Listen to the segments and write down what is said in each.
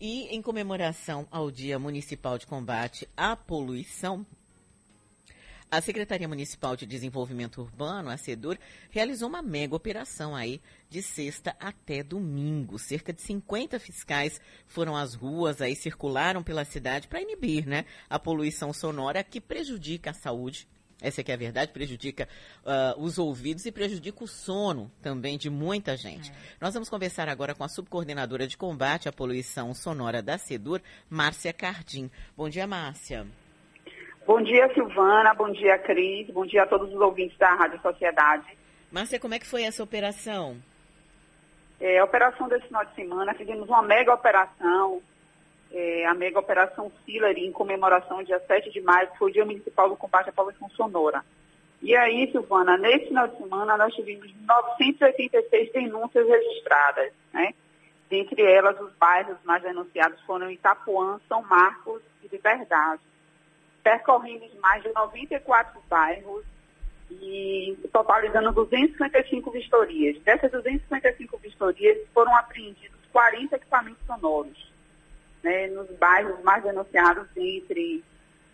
E em comemoração ao Dia Municipal de Combate à Poluição, a Secretaria Municipal de Desenvolvimento Urbano, a SEDUR, realizou uma mega operação aí de sexta até domingo. Cerca de 50 fiscais foram às ruas, aí circularam pela cidade para inibir, né, a poluição sonora que prejudica a saúde essa aqui é a verdade, prejudica uh, os ouvidos e prejudica o sono também de muita gente. É. Nós vamos conversar agora com a subcoordenadora de combate à poluição sonora da SEDUR, Márcia Cardim. Bom dia, Márcia. Bom dia, Silvana. Bom dia, Cris. Bom dia a todos os ouvintes da Rádio Sociedade. Márcia, como é que foi essa operação? É, a operação desse final de semana, fizemos uma mega operação é, a mega operação Hillary, em comemoração dia 7 de maio, que foi o Dia Municipal do Combate à Poluição Sonora. E aí, Silvana, nesse final de semana nós tivemos 986 denúncias registradas, né? Dentre elas, os bairros mais denunciados foram Itapuã, São Marcos e Liberdade. Percorremos mais de 94 bairros e totalizando 255 vistorias. Dessas 255 vistorias, foram apreendidos 40 equipamentos sonoros né, nos bairros mais denunciados entre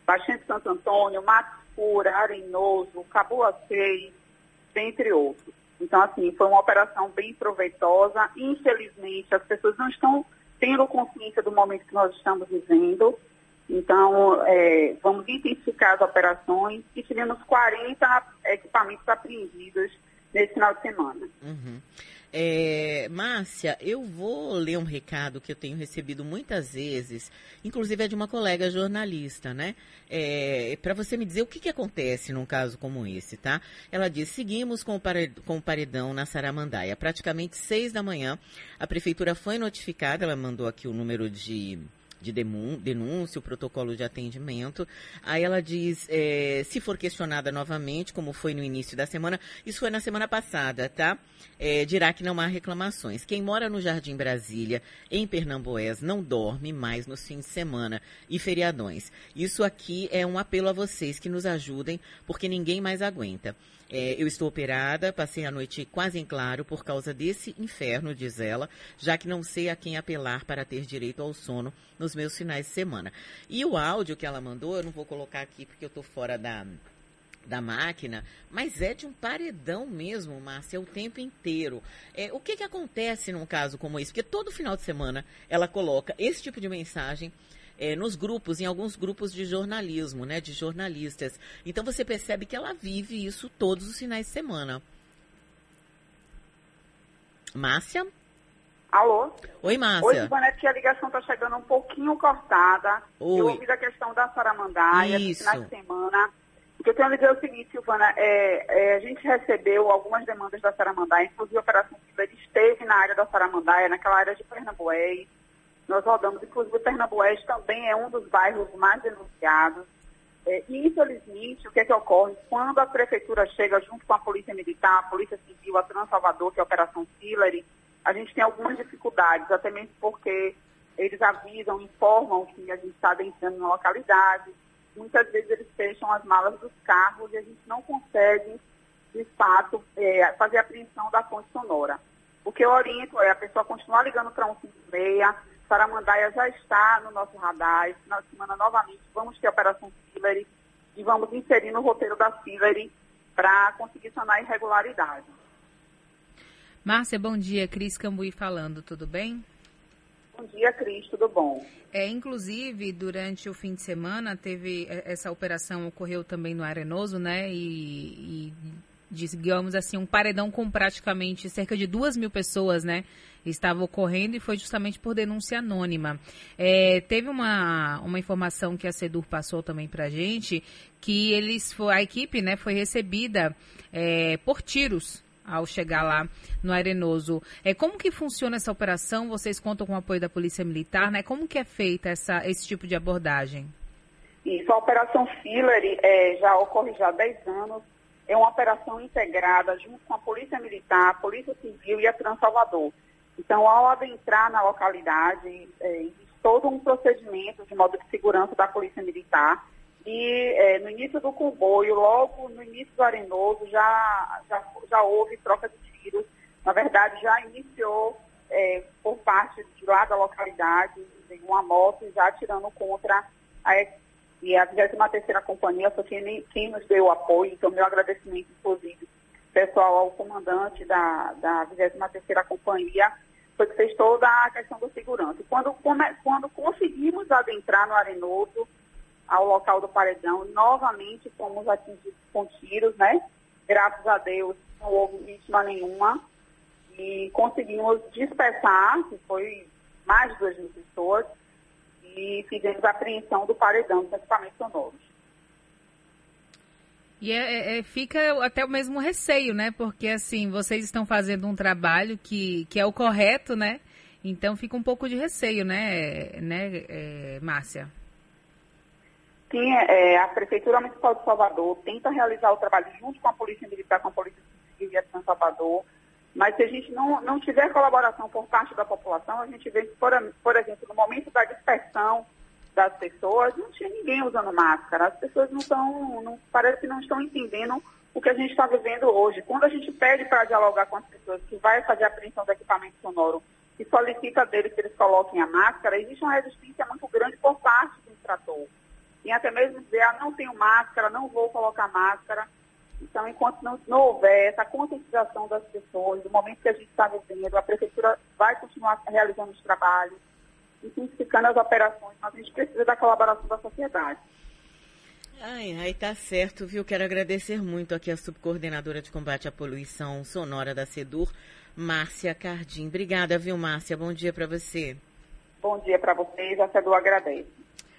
Baixinho de Santo Antônio, Matos Pura, Arenoso, Caboacei, entre outros. Então, assim, foi uma operação bem proveitosa. Infelizmente, as pessoas não estão tendo consciência do momento que nós estamos vivendo. Então, é, vamos intensificar as operações e tivemos 40 equipamentos apreendidos nesse final de semana. Uhum. É, Márcia, eu vou ler um recado que eu tenho recebido muitas vezes, inclusive é de uma colega jornalista, né? É, Para você me dizer o que, que acontece num caso como esse, tá? Ela diz: seguimos com o, paredão, na Saramandaia. Praticamente seis da manhã, a prefeitura foi notificada, ela mandou aqui o número de de denúncia, o protocolo de atendimento. Aí ela diz, é, se for questionada novamente, como foi no início da semana, isso foi na semana passada, tá? É, dirá que não há reclamações. Quem mora no Jardim Brasília, em Pernambués, não dorme mais nos fins de semana e feriadões. Isso aqui é um apelo a vocês que nos ajudem, porque ninguém mais aguenta. É, eu estou operada, passei a noite quase em claro por causa desse inferno, diz ela, já que não sei a quem apelar para ter direito ao sono nos meus finais de semana. E o áudio que ela mandou, eu não vou colocar aqui porque eu estou fora da, da máquina, mas é de um paredão mesmo, Márcia, o tempo inteiro. É, o que, que acontece num caso como esse? Porque todo final de semana ela coloca esse tipo de mensagem é, nos grupos, em alguns grupos de jornalismo, né, de jornalistas. Então você percebe que ela vive isso todos os finais de semana. Márcia? Alô? Oi, Márcia. Oi, Ivanete, a ligação está chegando um pouquinho cortada. Oi. Eu ouvi da questão da Saramandaia, Isso. final de semana. O que eu tenho a dizer é o seguinte, Silvana, é, é, a gente recebeu algumas demandas da Saramandaia, inclusive a Operação Silver esteve na área da Saramandaia, naquela área de Pernambués, nós rodamos, inclusive o Pernambués também é um dos bairros mais denunciados. É, e, infelizmente, o que é que ocorre? Quando a prefeitura chega junto com a Polícia Militar, a Polícia Civil, a Trans Salvador, que é a Operação Hillary, a gente tem algumas dificuldades, até mesmo porque eles avisam, informam que a gente está adentrando na localidade. Muitas vezes eles fecham as malas dos carros e a gente não consegue, de fato, é, fazer a apreensão da fonte sonora. O que eu oriento é a pessoa continuar ligando para 156, Saramandaia já está no nosso radar. Esse final de semana, novamente, vamos ter a Operação Hillary e vamos inserir no roteiro da Hillary para conseguir sanar irregularidade. Márcia, bom dia. Cris Cambuí falando, tudo bem? Bom dia, Cris, tudo bom? É, inclusive, durante o fim de semana, teve é, essa operação ocorreu também no Arenoso, né? E, e digamos assim, um paredão com praticamente cerca de duas mil pessoas, né? Estava ocorrendo e foi justamente por denúncia anônima. É, teve uma, uma informação que a Sedur passou também para a gente, que eles, a equipe né, foi recebida é, por tiros ao chegar lá no Arenoso. É, como que funciona essa operação? Vocês contam com o apoio da Polícia Militar, né? Como que é feita essa, esse tipo de abordagem? Isso, a Operação Fillery é, já ocorre já há 10 anos é uma operação integrada junto com a Polícia Militar, a Polícia Civil e a Trans Salvador. Então, ao adentrar na localidade, é, todo um procedimento de modo de segurança da Polícia Militar. E é, no início do comboio, logo no início do Arenoso, já, já, já houve troca de tiros. Na verdade, já iniciou é, por parte de lá da localidade uma moto, já atirando contra a e a 23ª Companhia foi quem, quem nos deu apoio, então meu agradecimento, inclusive, pessoal ao comandante da, da 23ª Companhia, foi que fez toda a questão da segurança. Quando, quando conseguimos adentrar no Arenoso, ao local do paredão, novamente fomos atingidos com tiros, né? Graças a Deus não houve vítima nenhuma e conseguimos dispersar, que foi mais de duas mil pessoas, e fizemos a apreensão do paredão dos equipamentos sonoros. E é, é, é, fica até o mesmo receio, né? Porque assim, vocês estão fazendo um trabalho que, que é o correto, né? Então fica um pouco de receio, né, né é, Márcia? Sim, é, a Prefeitura Municipal de Salvador tenta realizar o trabalho junto com a Polícia Militar, com a Polícia Civil de São Salvador, mas se a gente não, não tiver colaboração por parte da população, a gente vê que, por, por exemplo, no momento da dispersão das pessoas, não tinha ninguém usando máscara. As pessoas não estão, não, parece que não estão entendendo o que a gente está vivendo hoje. Quando a gente pede para dialogar com as pessoas que vai fazer a apreensão do equipamento sonoro e solicita deles que eles coloquem a máscara, existe uma resistência muito grande por parte do infrator. E até mesmo dizer, ah, não tenho máscara, não vou colocar máscara. Então, enquanto não, não houver essa conscientização das pessoas, do momento que a gente está vivendo, a prefeitura vai continuar realizando os trabalhos, intensificando as operações, mas a gente precisa da colaboração da sociedade. Ai, ai, tá certo, viu? Quero agradecer muito aqui a subcoordenadora de combate à poluição sonora da SEDUR, Márcia Cardim. Obrigada, viu, Márcia? Bom dia para você. Bom dia para vocês, a SEDUR agradece.